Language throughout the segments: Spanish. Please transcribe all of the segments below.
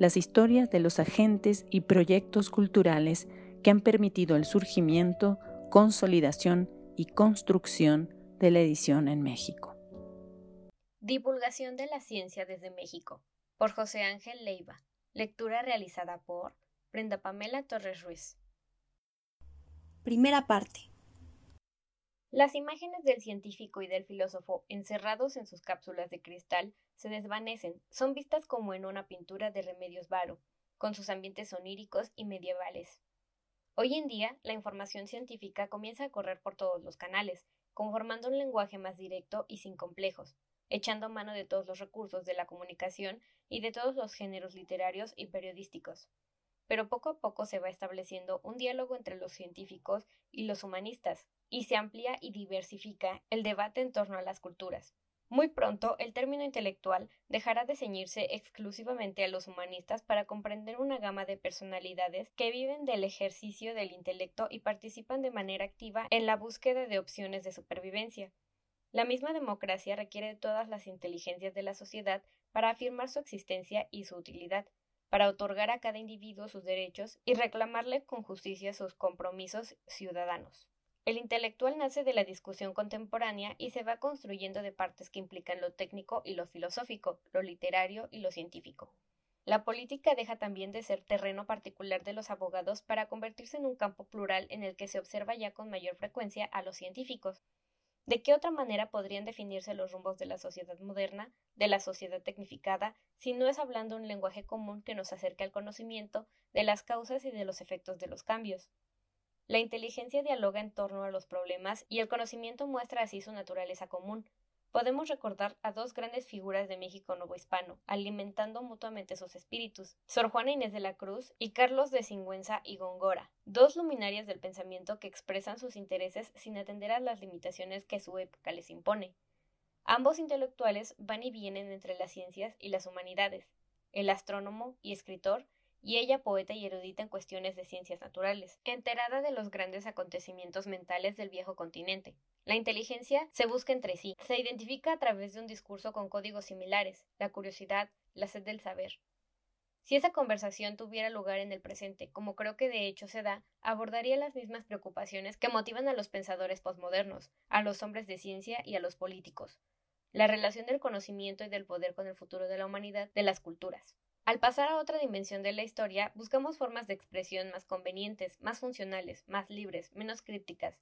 las historias de los agentes y proyectos culturales que han permitido el surgimiento, consolidación y construcción de la edición en México. Divulgación de la ciencia desde México, por José Ángel Leiva. Lectura realizada por Brenda Pamela Torres Ruiz. Primera parte. Las imágenes del científico y del filósofo encerrados en sus cápsulas de cristal se desvanecen, son vistas como en una pintura de Remedios Varo, con sus ambientes oníricos y medievales. Hoy en día, la información científica comienza a correr por todos los canales, conformando un lenguaje más directo y sin complejos, echando mano de todos los recursos de la comunicación y de todos los géneros literarios y periodísticos pero poco a poco se va estableciendo un diálogo entre los científicos y los humanistas, y se amplía y diversifica el debate en torno a las culturas. Muy pronto, el término intelectual dejará de ceñirse exclusivamente a los humanistas para comprender una gama de personalidades que viven del ejercicio del intelecto y participan de manera activa en la búsqueda de opciones de supervivencia. La misma democracia requiere de todas las inteligencias de la sociedad para afirmar su existencia y su utilidad para otorgar a cada individuo sus derechos y reclamarle con justicia sus compromisos ciudadanos. El intelectual nace de la discusión contemporánea y se va construyendo de partes que implican lo técnico y lo filosófico, lo literario y lo científico. La política deja también de ser terreno particular de los abogados para convertirse en un campo plural en el que se observa ya con mayor frecuencia a los científicos, ¿De qué otra manera podrían definirse los rumbos de la sociedad moderna, de la sociedad tecnificada, si no es hablando un lenguaje común que nos acerque al conocimiento de las causas y de los efectos de los cambios? La inteligencia dialoga en torno a los problemas y el conocimiento muestra así su naturaleza común, podemos recordar a dos grandes figuras de México novohispano, alimentando mutuamente sus espíritus, Sor Juana Inés de la Cruz y Carlos de Singüenza y Góngora, dos luminarias del pensamiento que expresan sus intereses sin atender a las limitaciones que su época les impone. Ambos intelectuales van y vienen entre las ciencias y las humanidades, el astrónomo y escritor, y ella poeta y erudita en cuestiones de ciencias naturales, enterada de los grandes acontecimientos mentales del viejo continente, la inteligencia se busca entre sí, se identifica a través de un discurso con códigos similares, la curiosidad, la sed del saber. Si esa conversación tuviera lugar en el presente, como creo que de hecho se da, abordaría las mismas preocupaciones que motivan a los pensadores posmodernos, a los hombres de ciencia y a los políticos. La relación del conocimiento y del poder con el futuro de la humanidad, de las culturas. Al pasar a otra dimensión de la historia, buscamos formas de expresión más convenientes, más funcionales, más libres, menos crípticas,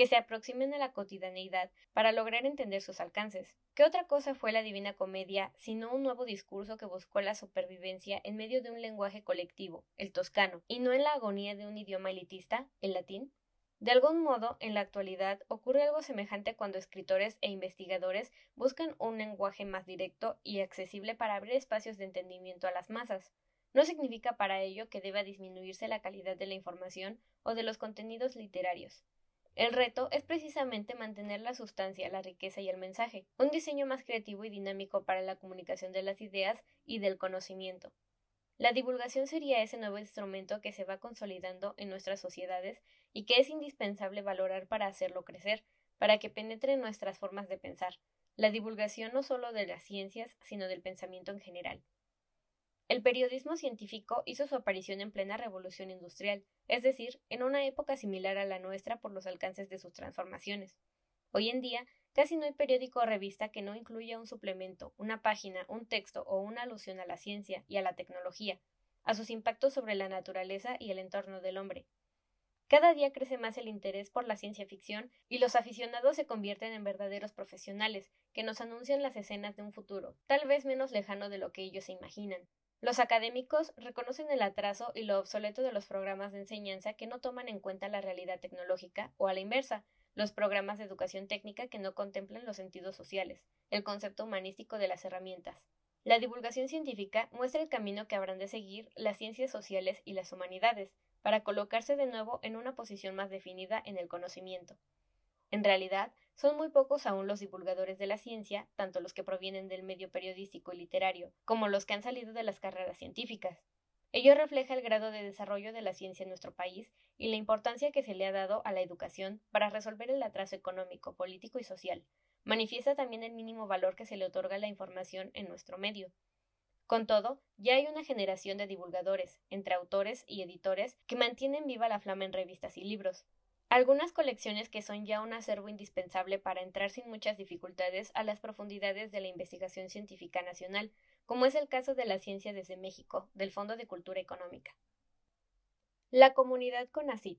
que se aproximen a la cotidianeidad para lograr entender sus alcances. ¿Qué otra cosa fue la Divina Comedia sino un nuevo discurso que buscó la supervivencia en medio de un lenguaje colectivo, el toscano, y no en la agonía de un idioma elitista, el latín? De algún modo, en la actualidad ocurre algo semejante cuando escritores e investigadores buscan un lenguaje más directo y accesible para abrir espacios de entendimiento a las masas. No significa para ello que deba disminuirse la calidad de la información o de los contenidos literarios. El reto es precisamente mantener la sustancia, la riqueza y el mensaje, un diseño más creativo y dinámico para la comunicación de las ideas y del conocimiento. La divulgación sería ese nuevo instrumento que se va consolidando en nuestras sociedades y que es indispensable valorar para hacerlo crecer, para que penetre en nuestras formas de pensar. La divulgación no solo de las ciencias, sino del pensamiento en general. El periodismo científico hizo su aparición en plena revolución industrial, es decir, en una época similar a la nuestra por los alcances de sus transformaciones. Hoy en día, casi no hay periódico o revista que no incluya un suplemento, una página, un texto o una alusión a la ciencia y a la tecnología, a sus impactos sobre la naturaleza y el entorno del hombre. Cada día crece más el interés por la ciencia ficción y los aficionados se convierten en verdaderos profesionales que nos anuncian las escenas de un futuro, tal vez menos lejano de lo que ellos se imaginan. Los académicos reconocen el atraso y lo obsoleto de los programas de enseñanza que no toman en cuenta la realidad tecnológica o a la inversa, los programas de educación técnica que no contemplan los sentidos sociales, el concepto humanístico de las herramientas. La divulgación científica muestra el camino que habrán de seguir las ciencias sociales y las humanidades para colocarse de nuevo en una posición más definida en el conocimiento. En realidad, son muy pocos aún los divulgadores de la ciencia, tanto los que provienen del medio periodístico y literario, como los que han salido de las carreras científicas. Ello refleja el grado de desarrollo de la ciencia en nuestro país y la importancia que se le ha dado a la educación para resolver el atraso económico, político y social. Manifiesta también el mínimo valor que se le otorga a la información en nuestro medio. Con todo, ya hay una generación de divulgadores, entre autores y editores, que mantienen viva la flama en revistas y libros, algunas colecciones que son ya un acervo indispensable para entrar sin muchas dificultades a las profundidades de la investigación científica nacional, como es el caso de la ciencia desde México, del Fondo de Cultura Económica. La comunidad CONACIT.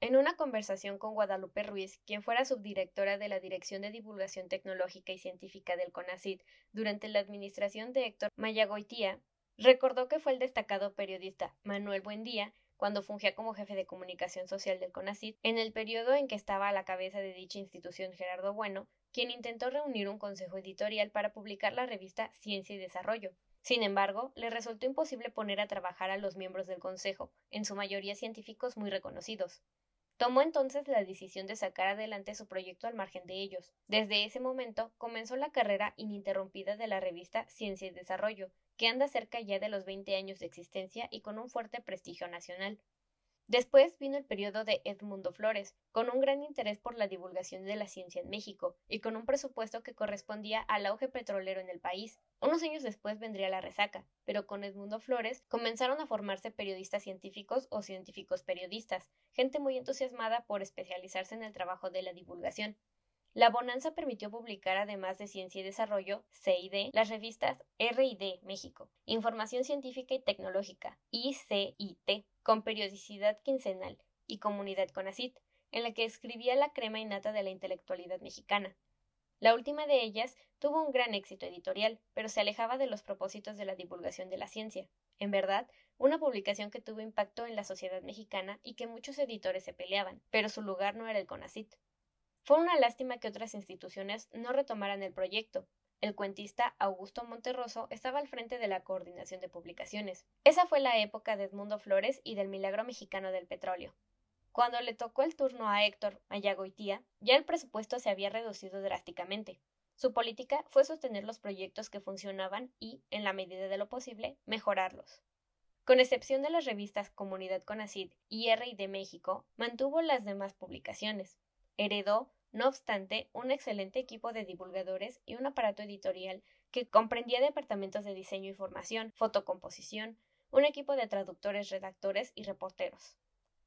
En una conversación con Guadalupe Ruiz, quien fuera subdirectora de la Dirección de Divulgación Tecnológica y Científica del CONACIT durante la administración de Héctor Mayagoitía, recordó que fue el destacado periodista Manuel Buendía cuando fungía como jefe de comunicación social del CONACYT, en el periodo en que estaba a la cabeza de dicha institución Gerardo Bueno, quien intentó reunir un consejo editorial para publicar la revista Ciencia y Desarrollo. Sin embargo, le resultó imposible poner a trabajar a los miembros del consejo, en su mayoría científicos muy reconocidos. Tomó entonces la decisión de sacar adelante su proyecto al margen de ellos. Desde ese momento comenzó la carrera ininterrumpida de la revista Ciencia y Desarrollo, que anda cerca ya de los 20 años de existencia y con un fuerte prestigio nacional. Después vino el periodo de Edmundo Flores, con un gran interés por la divulgación de la ciencia en México y con un presupuesto que correspondía al auge petrolero en el país. Unos años después vendría la resaca, pero con Edmundo Flores comenzaron a formarse periodistas científicos o científicos periodistas, gente muy entusiasmada por especializarse en el trabajo de la divulgación. La bonanza permitió publicar, además de Ciencia y Desarrollo, CID, las revistas R&D México, Información Científica y Tecnológica, ICIT, con periodicidad quincenal, y Comunidad Conacit, en la que escribía la crema innata de la intelectualidad mexicana. La última de ellas tuvo un gran éxito editorial, pero se alejaba de los propósitos de la divulgación de la ciencia. En verdad, una publicación que tuvo impacto en la sociedad mexicana y que muchos editores se peleaban, pero su lugar no era el CONACIT. Fue una lástima que otras instituciones no retomaran el proyecto. El cuentista Augusto Monterroso estaba al frente de la coordinación de publicaciones. Esa fue la época de Edmundo Flores y del milagro mexicano del petróleo. Cuando le tocó el turno a Héctor Mayagoitía, ya el presupuesto se había reducido drásticamente. Su política fue sostener los proyectos que funcionaban y, en la medida de lo posible, mejorarlos. Con excepción de las revistas Comunidad Conacid y R de México, mantuvo las demás publicaciones. Heredó, no obstante, un excelente equipo de divulgadores y un aparato editorial que comprendía departamentos de diseño y formación, fotocomposición, un equipo de traductores, redactores y reporteros.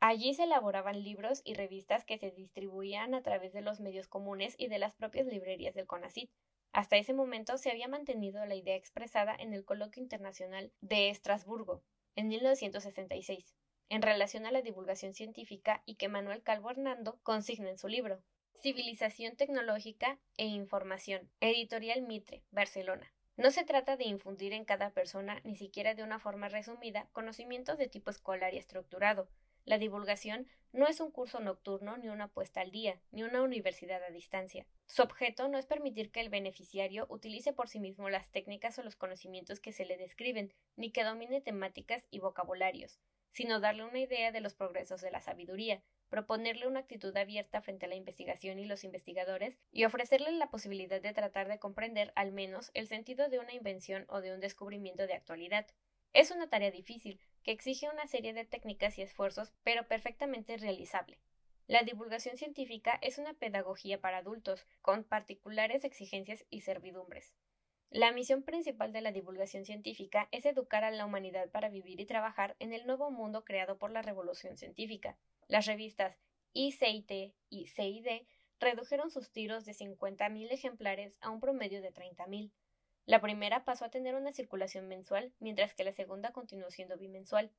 Allí se elaboraban libros y revistas que se distribuían a través de los medios comunes y de las propias librerías del CONACIT. Hasta ese momento se había mantenido la idea expresada en el Coloquio Internacional de Estrasburgo, en 1966 en relación a la divulgación científica y que Manuel Calvo Hernando consigna en su libro Civilización Tecnológica e Información, editorial Mitre, Barcelona. No se trata de infundir en cada persona, ni siquiera de una forma resumida, conocimientos de tipo escolar y estructurado. La divulgación no es un curso nocturno, ni una puesta al día, ni una universidad a distancia. Su objeto no es permitir que el beneficiario utilice por sí mismo las técnicas o los conocimientos que se le describen, ni que domine temáticas y vocabularios sino darle una idea de los progresos de la sabiduría, proponerle una actitud abierta frente a la investigación y los investigadores, y ofrecerle la posibilidad de tratar de comprender al menos el sentido de una invención o de un descubrimiento de actualidad. Es una tarea difícil, que exige una serie de técnicas y esfuerzos, pero perfectamente realizable. La divulgación científica es una pedagogía para adultos, con particulares exigencias y servidumbres. La misión principal de la divulgación científica es educar a la humanidad para vivir y trabajar en el nuevo mundo creado por la revolución científica. Las revistas ICIT y CID redujeron sus tiros de 50.000 ejemplares a un promedio de 30.000. La primera pasó a tener una circulación mensual, mientras que la segunda continuó siendo bimensual.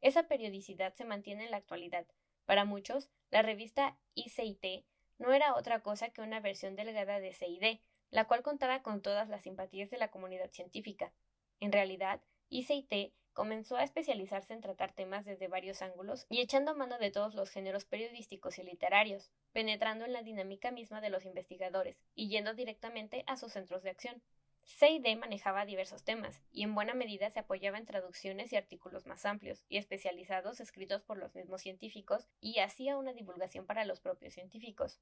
Esa periodicidad se mantiene en la actualidad. Para muchos, la revista ICIT no era otra cosa que una versión delgada de CID, la cual contaba con todas las simpatías de la comunidad científica. En realidad, ICIT comenzó a especializarse en tratar temas desde varios ángulos y echando mano de todos los géneros periodísticos y literarios, penetrando en la dinámica misma de los investigadores y yendo directamente a sus centros de acción. CID manejaba diversos temas y en buena medida se apoyaba en traducciones y artículos más amplios y especializados escritos por los mismos científicos y hacía una divulgación para los propios científicos.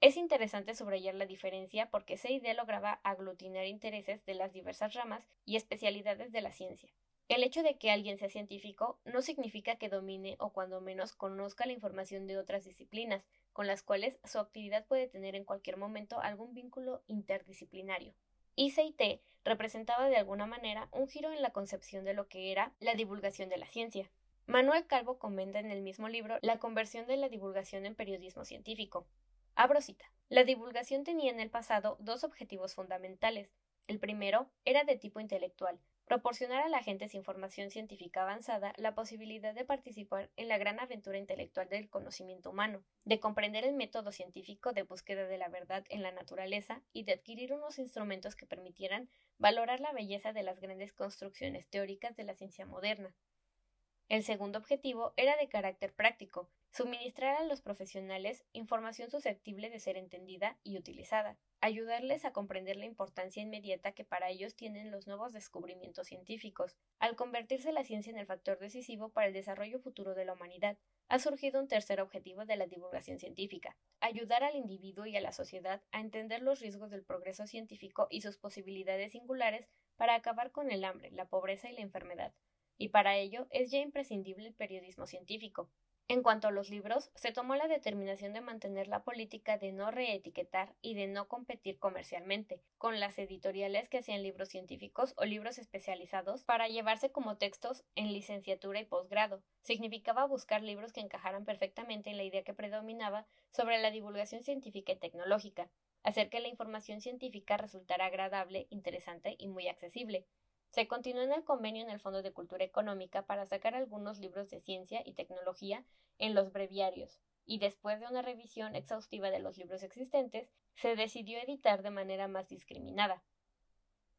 Es interesante subrayar la diferencia porque CID lograba aglutinar intereses de las diversas ramas y especialidades de la ciencia. El hecho de que alguien sea científico no significa que domine o cuando menos conozca la información de otras disciplinas, con las cuales su actividad puede tener en cualquier momento algún vínculo interdisciplinario. ICT representaba de alguna manera un giro en la concepción de lo que era la divulgación de la ciencia. Manuel Calvo comenta en el mismo libro la conversión de la divulgación en periodismo científico. La divulgación tenía en el pasado dos objetivos fundamentales. El primero era de tipo intelectual, proporcionar a la gente sin formación científica avanzada la posibilidad de participar en la gran aventura intelectual del conocimiento humano, de comprender el método científico de búsqueda de la verdad en la naturaleza y de adquirir unos instrumentos que permitieran valorar la belleza de las grandes construcciones teóricas de la ciencia moderna. El segundo objetivo era de carácter práctico, suministrar a los profesionales información susceptible de ser entendida y utilizada, ayudarles a comprender la importancia inmediata que para ellos tienen los nuevos descubrimientos científicos. Al convertirse la ciencia en el factor decisivo para el desarrollo futuro de la humanidad, ha surgido un tercer objetivo de la divulgación científica, ayudar al individuo y a la sociedad a entender los riesgos del progreso científico y sus posibilidades singulares para acabar con el hambre, la pobreza y la enfermedad. Y para ello es ya imprescindible el periodismo científico, en cuanto a los libros, se tomó la determinación de mantener la política de no reetiquetar y de no competir comercialmente con las editoriales que hacían libros científicos o libros especializados para llevarse como textos en licenciatura y posgrado. Significaba buscar libros que encajaran perfectamente en la idea que predominaba sobre la divulgación científica y tecnológica, hacer que la información científica resultara agradable, interesante y muy accesible. Se continuó en el convenio en el Fondo de Cultura Económica para sacar algunos libros de ciencia y tecnología en los breviarios, y después de una revisión exhaustiva de los libros existentes, se decidió editar de manera más discriminada.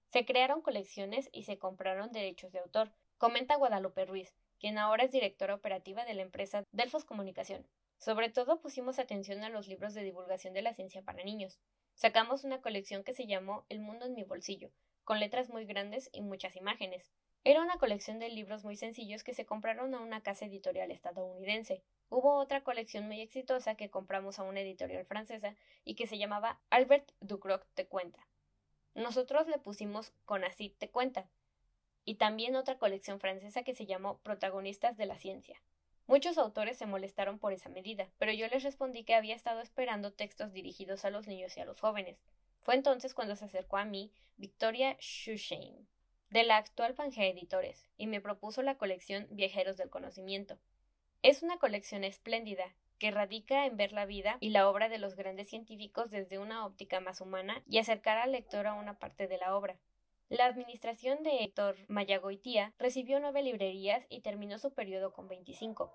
Se crearon colecciones y se compraron derechos de autor, comenta Guadalupe Ruiz, quien ahora es directora operativa de la empresa Delfos Comunicación. Sobre todo pusimos atención a los libros de divulgación de la ciencia para niños. Sacamos una colección que se llamó El mundo en mi bolsillo, con letras muy grandes y muchas imágenes. Era una colección de libros muy sencillos que se compraron a una casa editorial estadounidense. Hubo otra colección muy exitosa que compramos a una editorial francesa y que se llamaba Albert Ducroc te cuenta. Nosotros le pusimos Con así te cuenta. Y también otra colección francesa que se llamó Protagonistas de la Ciencia. Muchos autores se molestaron por esa medida, pero yo les respondí que había estado esperando textos dirigidos a los niños y a los jóvenes. Fue entonces cuando se acercó a mí Victoria Shushain, de la actual Pangea Editores, y me propuso la colección Viajeros del Conocimiento. Es una colección espléndida que radica en ver la vida y la obra de los grandes científicos desde una óptica más humana y acercar al lector a una parte de la obra. La administración de Héctor Mayagoitía recibió nueve librerías y terminó su periodo con veinticinco.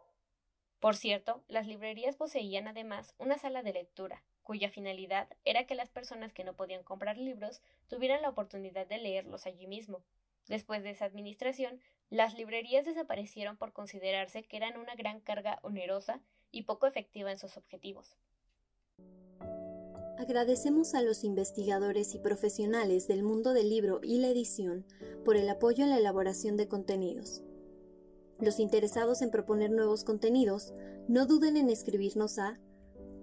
Por cierto, las librerías poseían además una sala de lectura, cuya finalidad era que las personas que no podían comprar libros tuvieran la oportunidad de leerlos allí mismo. Después de esa administración, las librerías desaparecieron por considerarse que eran una gran carga onerosa y poco efectiva en sus objetivos. Agradecemos a los investigadores y profesionales del mundo del libro y la edición por el apoyo en la elaboración de contenidos. Los interesados en proponer nuevos contenidos, no duden en escribirnos a